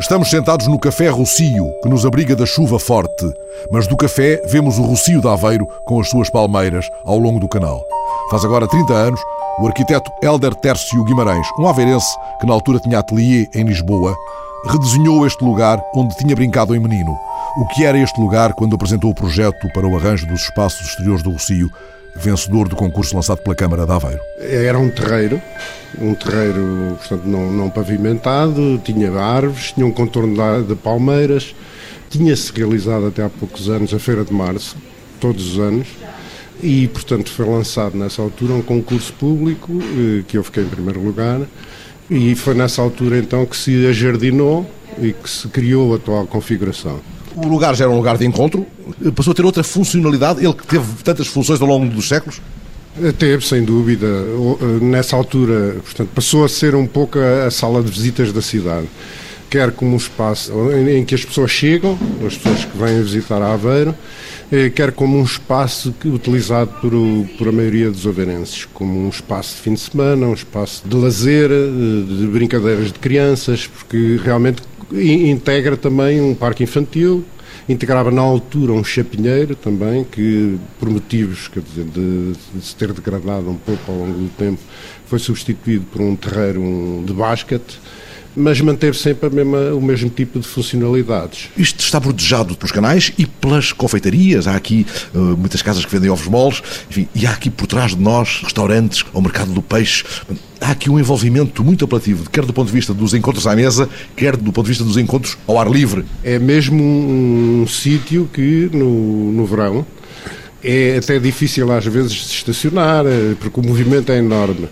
Estamos sentados no Café Rocio, que nos abriga da chuva forte, mas do café vemos o Rocio de Aveiro com as suas palmeiras ao longo do canal. Faz agora 30 anos, o arquiteto Helder Tércio Guimarães, um aveirense que na altura tinha ateliê em Lisboa, redesenhou este lugar onde tinha brincado em menino. O que era este lugar quando apresentou o projeto para o arranjo dos espaços exteriores do Rocio, vencedor do concurso lançado pela Câmara de Aveiro? Era um terreiro, um terreiro portanto, não, não pavimentado, tinha árvores, tinha um contorno de palmeiras, tinha-se realizado até há poucos anos a Feira de Março, todos os anos, e portanto foi lançado nessa altura um concurso público, eh, que eu fiquei em primeiro lugar, e foi nessa altura então que se ajardinou e que se criou a atual configuração. O lugar já era um lugar de encontro, passou a ter outra funcionalidade, ele que teve tantas funções ao longo dos séculos? Teve, sem dúvida. Nessa altura, portanto, passou a ser um pouco a sala de visitas da cidade. Quer como um espaço em que as pessoas chegam, as pessoas que vêm visitar Aveiro, eh, quer como um espaço utilizado por, por a maioria dos aveirenses, como um espaço de fim de semana, um espaço de lazer, eh, de brincadeiras de crianças, porque realmente integra também um parque infantil, integrava na altura um chapinheiro também, que por motivos quer dizer, de, de, se ter degradado um pouco ao longo do tempo, foi substituído por um terreiro de basquete, mas manteve sempre mesma, o mesmo tipo de funcionalidades. Isto está bordejado pelos canais e pelas confeitarias. Há aqui uh, muitas casas que vendem ovos moles, enfim, e há aqui por trás de nós restaurantes, ao mercado do peixe há aqui um envolvimento muito apelativo, quer do ponto de vista dos encontros à mesa, quer do ponto de vista dos encontros ao ar livre. É mesmo um, um sítio que no, no verão é até difícil às vezes de estacionar, eh, porque o movimento é enorme.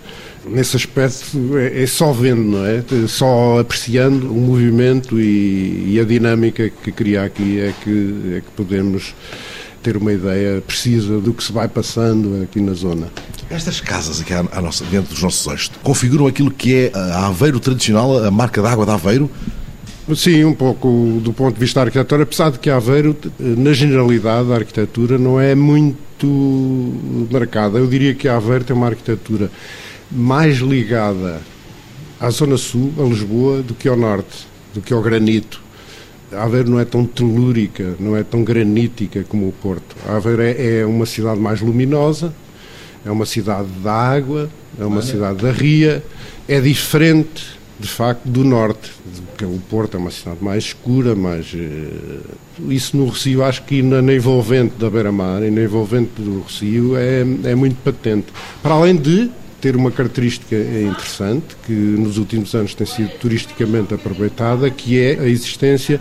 Nesse aspecto é, é só vendo, não é? Só apreciando o movimento e, e a dinâmica que cria aqui é que, é que podemos ter uma ideia precisa do que se vai passando aqui na zona. Estas casas aqui à, à nossa, dentro dos nossos eixos configuram aquilo que é a Aveiro tradicional, a marca d'água de Aveiro? Sim, um pouco do ponto de vista da arquitetura, apesar de que Aveiro, na generalidade, a arquitetura não é muito marcada. Eu diria que Aveiro tem uma arquitetura mais ligada à zona sul, a Lisboa, do que ao norte, do que ao granito. Aveiro não é tão telúrica, não é tão granítica como o Porto. Aveiro é, é uma cidade mais luminosa, é uma cidade da água, é uma cidade da ria, é diferente, de facto, do norte, porque o Porto é uma cidade mais escura, mais... Eh, isso no Recio, acho que na, na envolvente da Beira-Mar e na envolvente do Recio é, é muito patente. Para além de ter uma característica interessante que nos últimos anos tem sido turisticamente aproveitada, que é a existência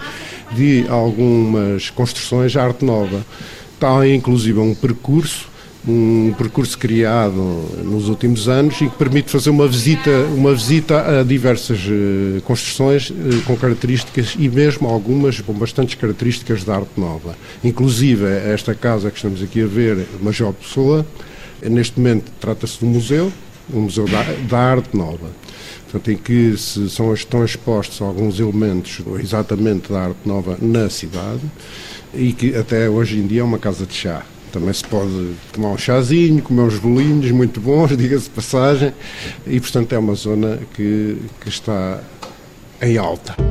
de algumas construções de arte nova. Está inclusive um percurso um percurso criado nos últimos anos e que permite fazer uma visita, uma visita a diversas uh, construções uh, com características e mesmo algumas com bastantes características da arte nova. Inclusive esta casa que estamos aqui a ver, Major Pessoa, neste momento trata-se de um museu, um museu da, arte nova. Portanto, em que se são, estão expostos alguns elementos exatamente da arte nova na cidade e que até hoje em dia é uma casa de chá. Também se pode tomar um chazinho, comer uns bolinhos muito bons, diga-se passagem, e portanto é uma zona que, que está em alta.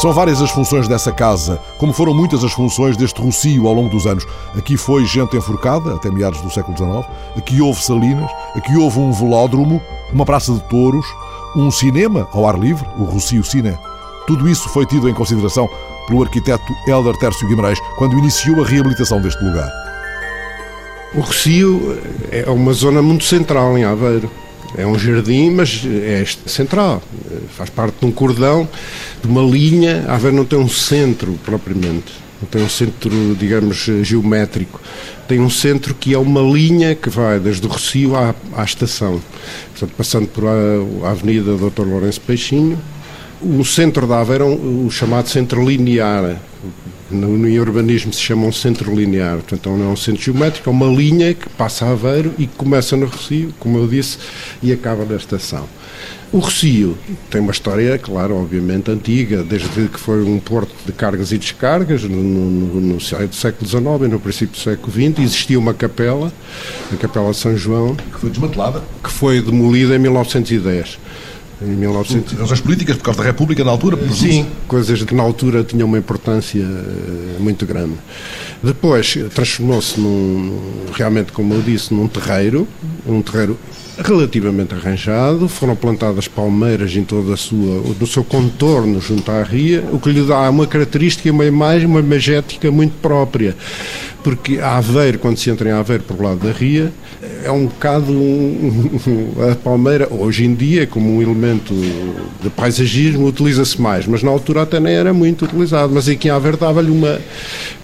São várias as funções dessa casa, como foram muitas as funções deste Rocio ao longo dos anos. Aqui foi gente enforcada, até meados do século XIX, aqui houve salinas, aqui houve um velódromo, uma praça de touros, um cinema ao ar livre, o Rocio Cine. Tudo isso foi tido em consideração pelo arquiteto Helder Tércio Guimarães quando iniciou a reabilitação deste lugar. O Rocio é uma zona muito central em Aveiro. É um jardim, mas é central. Faz parte de um cordão, de uma linha. A Aveiro não tem um centro propriamente. Não tem um centro, digamos, geométrico. Tem um centro que é uma linha que vai desde o Rocio à, à estação. Portanto, passando por a, a Avenida Dr. Lourenço Peixinho. O centro da Aveiro é o chamado centro linear no, no urbanismo se chama um centro linear, portanto não é um centro geométrico, é uma linha que passa a Aveiro e que começa no Recio, como eu disse, e acaba na estação. O Recio tem uma história, claro, obviamente antiga, desde que foi um porto de cargas e descargas, no, no, no, século XIX e no princípio do século XX, existia uma capela, a Capela de São João. Que foi desmantelada? Que foi demolida em 1910 em 1900. Razões políticas, por causa da República na altura? Sim, coisas que na altura tinham uma importância eh, muito grande. Depois transformou-se num, realmente, como eu disse, num terreiro, um terreiro relativamente arranjado, foram plantadas palmeiras em toda a sua, no seu contorno junto à ria, o que lhe dá uma característica, uma imagem, uma imagética muito própria, porque a Aveiro, quando se entra em Aveiro por lado da ria, é um bocado um, a palmeira, hoje em dia, como um elemento de paisagismo, utiliza-se mais, mas na altura até nem era muito utilizado, mas aqui em Aveiro dava-lhe uma,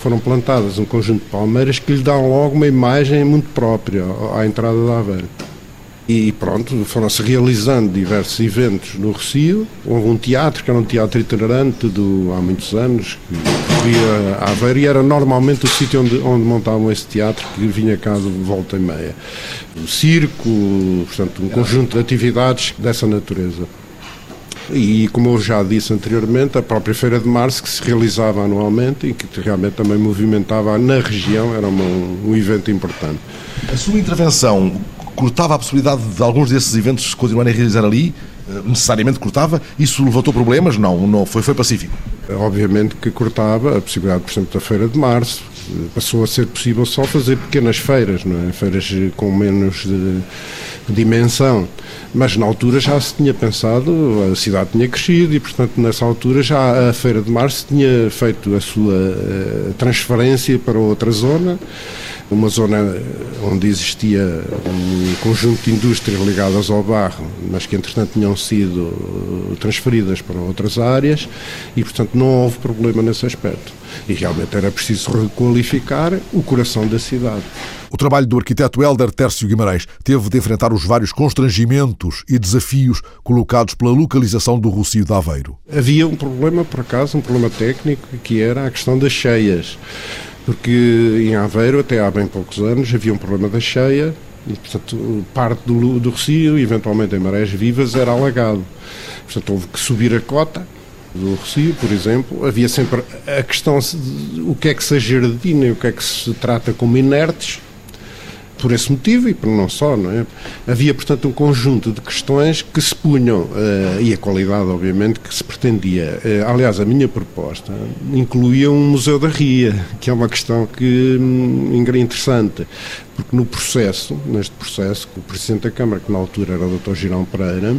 foram plantadas um conjunto de palmeiras que lhe dão logo uma imagem muito própria à entrada da Aveiro. E pronto, foram-se realizando diversos eventos no Recio. Houve um teatro, que era um teatro itinerante do, há muitos anos, que corria a Aveiro e era normalmente o sítio onde, onde montavam esse teatro, que vinha cá de volta e meia. O circo, portanto, um conjunto de atividades dessa natureza. E, como eu já disse anteriormente, a própria Feira de Março, que se realizava anualmente e que realmente também movimentava na região, era um, um evento importante. A sua intervenção cortava a possibilidade de alguns desses eventos continuarem a realizar ali? Eh, necessariamente cortava? Isso levantou problemas? Não, não foi, foi pacífico. Obviamente que cortava a possibilidade, por exemplo, da Feira de Março. Passou a ser possível só fazer pequenas feiras, não é? Feiras com menos de dimensão. Mas na altura já se tinha pensado, a cidade tinha crescido e, portanto, nessa altura já a Feira de Março tinha feito a sua eh, transferência para outra zona uma zona onde existia um conjunto de indústrias ligadas ao barro, mas que entretanto tinham sido uh, transferidas para outras áreas e, portanto, não houve problema nesse aspecto. E realmente era preciso requalificar o coração da cidade. O trabalho do arquiteto Helder Tércio Guimarães teve de enfrentar os vários constrangimentos e desafios colocados pela localização do Rocio de Aveiro. Havia um problema, por acaso, um problema técnico, que era a questão das cheias porque em Aveiro, até há bem poucos anos, havia um problema da cheia, e, portanto, parte do, do Recio, eventualmente em marés vivas, era alagado. Portanto, houve que subir a cota do Recio, por exemplo. Havia sempre a questão de o que é que se jardina e o que é que se trata como inertes, por esse motivo e por não só, não é? Havia, portanto, um conjunto de questões que se punham, uh, e a qualidade, obviamente, que se pretendia. Uh, aliás, a minha proposta incluía um Museu da Ria, que é uma questão que hum, interessante, porque no processo, neste processo, o Presidente da Câmara, que na altura era o Dr. Girão Pereira,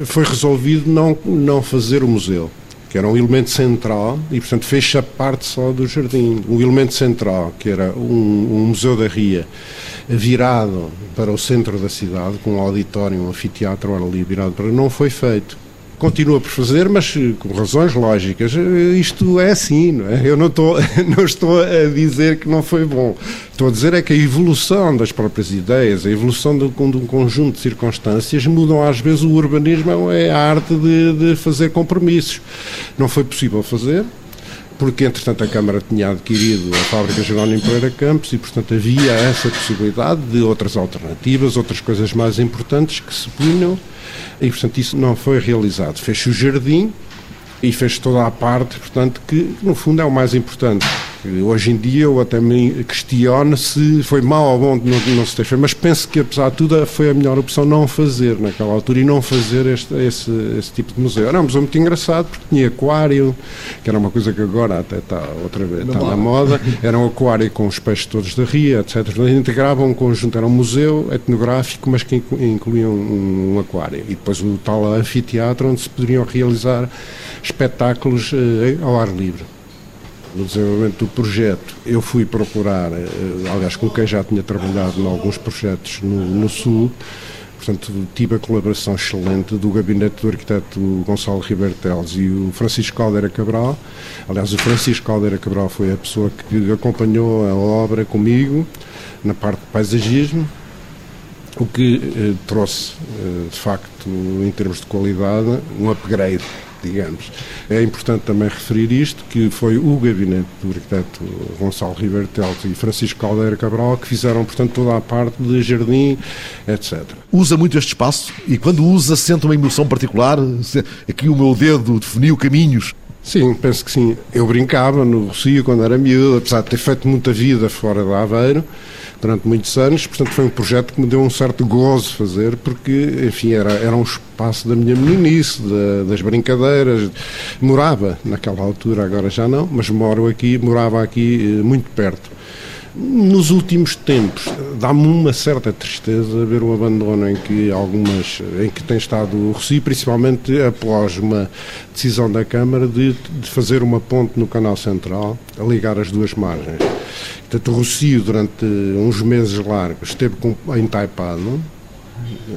foi resolvido não, não fazer o museu que era um elemento central e, portanto, fez a parte só do jardim. Um elemento central, que era um, um, museu da Ria, virado para o centro da cidade, com um auditório, um anfiteatro ali virado para. não foi feito continua por fazer, mas eh, com razões lógicas. Eh, isto é assim, não é? Eu não estou, não estou a dizer que não foi bom. Estou a dizer é que a evolução das próprias ideias, a evolução de, de um conjunto de circunstâncias mudam às vezes o urbanismo, é a arte de, de fazer compromissos. Não foi possível fazer, porque entretanto a Câmara tinha adquirido a fábrica Jerónimo Pereira Campos e portanto havia essa possibilidade de outras alternativas, outras coisas mais importantes que se punham e, portanto, isso não foi realizado. Fez-se o jardim e fez toda a parte, portanto, que no fundo é o mais importante. Hoje em dia eu até me questiono se foi mal ou bom não, não se ter feito, mas penso que apesar de tudo foi a melhor opção não fazer naquela altura e não fazer este, esse, esse tipo de museu. Era um museu muito engraçado porque tinha aquário, que era uma coisa que agora até está outra vez está na moda, era um aquário com os peixes todos da ria, etc. Integrava um conjunto, era um museu etnográfico, mas que incluía um, um aquário. E depois o tal anfiteatro onde se poderiam realizar espetáculos eh, ao ar livre no desenvolvimento do projeto, eu fui procurar, eh, aliás, com quem já tinha trabalhado em alguns projetos no, no Sul, portanto, tive a colaboração excelente do gabinete do arquiteto Gonçalo Ribeiro Teles e o Francisco Caldeira Cabral. Aliás, o Francisco Caldeira Cabral foi a pessoa que acompanhou a obra comigo na parte de paisagismo, o que eh, trouxe, eh, de facto, em termos de qualidade, um upgrade digamos. É importante também referir isto, que foi o gabinete do arquiteto Gonçalo Ribeiro Teles e Francisco Caldeira Cabral que fizeram, portanto, toda a parte de jardim, etc. Usa muito este espaço e quando usa sente uma emoção particular? Aqui o meu dedo definiu caminhos. Sim, penso que sim. Eu brincava no Rocio quando era miúdo, apesar de ter feito muita vida fora de Aveiro, durante muitos anos, portanto foi um projeto que me deu um certo gozo fazer, porque, enfim, era, era um espaço da minha meninice, da, das brincadeiras. Morava naquela altura, agora já não, mas moro aqui, morava aqui eh, muito perto. Nos últimos tempos, dá-me uma certa tristeza ver o abandono em que algumas, em que tem estado o Recife, principalmente após uma decisão da Câmara de, de fazer uma ponte no Canal Central a ligar as duas margens. Portanto, o Rocio, durante uns meses largos, esteve com, entaipado,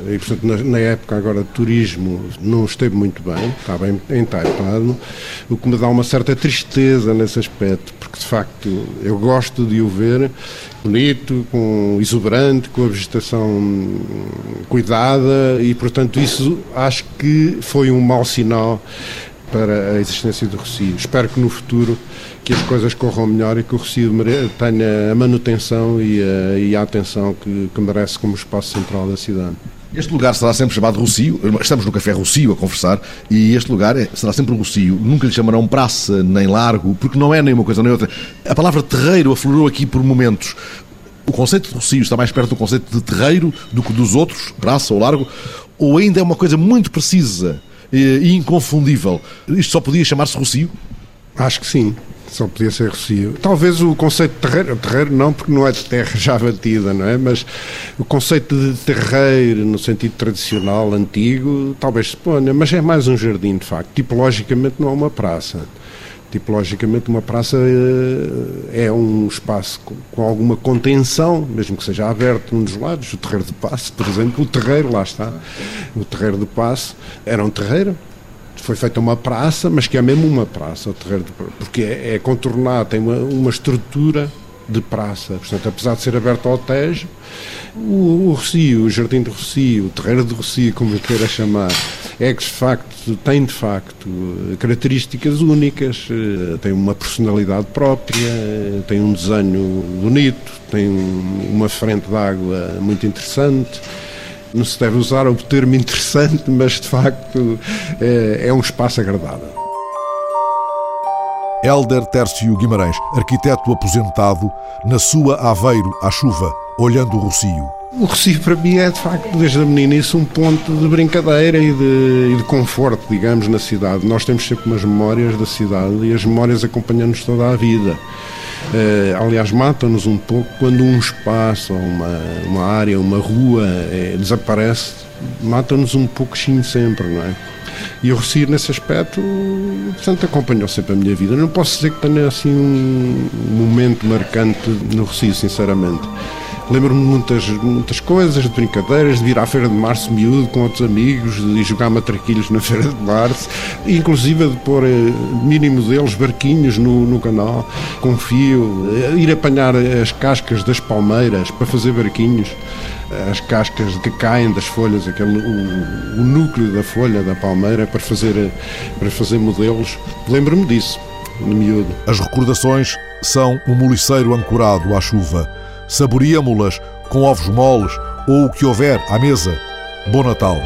e, portanto, na, na, época agora de turismo não esteve muito bem, está bem entaipado, o que me dá uma certa tristeza nesse aspecto, porque de facto eu gosto de o ver bonito, com exuberante, com a vegetação cuidada e, portanto, isso acho que foi um mau sinal para a existência do Rocio. Espero que no futuro que as coisas corram melhor e que o Rocio tenha a manutenção e a, e a atenção que, que merece como espaço central da cidade. Este lugar será sempre chamado Rocio. Estamos no Café Rocio a conversar e este lugar é, será sempre Rocio. Nunca lhe chamarão praça nem largo, porque não é nem uma coisa nem outra. A palavra terreiro aflorou aqui por momentos. O conceito de Rocio está mais perto do conceito de terreiro do que dos outros, praça ou largo, ou ainda é uma coisa muito precisa e inconfundível. Isto só podia chamar-se Rocio? Acho que sim. Só podia ser Rocio. Talvez o conceito de terreiro, terreiro não, porque não é de terra já batida, não é? Mas o conceito de terreiro, no sentido tradicional, antigo, talvez se ponha, mas é mais um jardim, de facto. Tipologicamente não é uma praça. Tipologicamente, uma praça eh, é um espaço com alguma contenção, mesmo que seja aberto um dos lados. O terreiro de passe, por exemplo, o terreiro, lá está. O terreiro de passe era um terreiro, foi feita uma praça, mas que é mesmo uma praça, o terreiro de, porque é, é contornado, tem uma, uma estrutura de praça. Portanto, apesar de ser aberto ao Tejo, o, o Rocio, o Jardim de Rocio, o Terreiro de Rocio, como eu queira chamar, é que de facto, tem de facto características únicas, eh, tem uma personalidade própria, tem um desenho bonito, tem uma frente de água muito interessante. Não se deve usar o termo interessante, mas de facto é, é um espaço agradável. Helder Tércio Guimarães, arquiteto aposentado, na sua Aveiro à chuva, olhando o Rocio. O Rocio para mim é de facto, desde a meninice, um ponto de brincadeira e de, e de conforto, digamos, na cidade. Nós temos sempre umas memórias da cidade e as memórias acompanham-nos toda a vida. Uh, aliás, matam-nos um pouco quando um espaço, uma, uma área, uma rua é, desaparece, mata-nos um pouquinho sempre, não é? E o Rocio, nesse aspecto, portanto, acompanhou sempre a minha vida. Não posso dizer que tenha assim um momento marcante no Rocio, sinceramente. Lembro-me de muitas, muitas coisas, de brincadeiras, de vir à Feira de Março miúdo com outros amigos, de jogar matraquilhos na Feira de Março, inclusive de pôr eh, mínimo deles barquinhos no, no canal, com fio, eh, ir apanhar as cascas das palmeiras para fazer barquinhos as cascas que caem das folhas, aquele, o, o, núcleo da folha da palmeira para fazer, para fazer modelos. Lembro-me disso, no miúdo. As recordações são um moliceiro ancorado à chuva saboreamo-las com ovos moles ou o que houver à mesa. Bom Natal!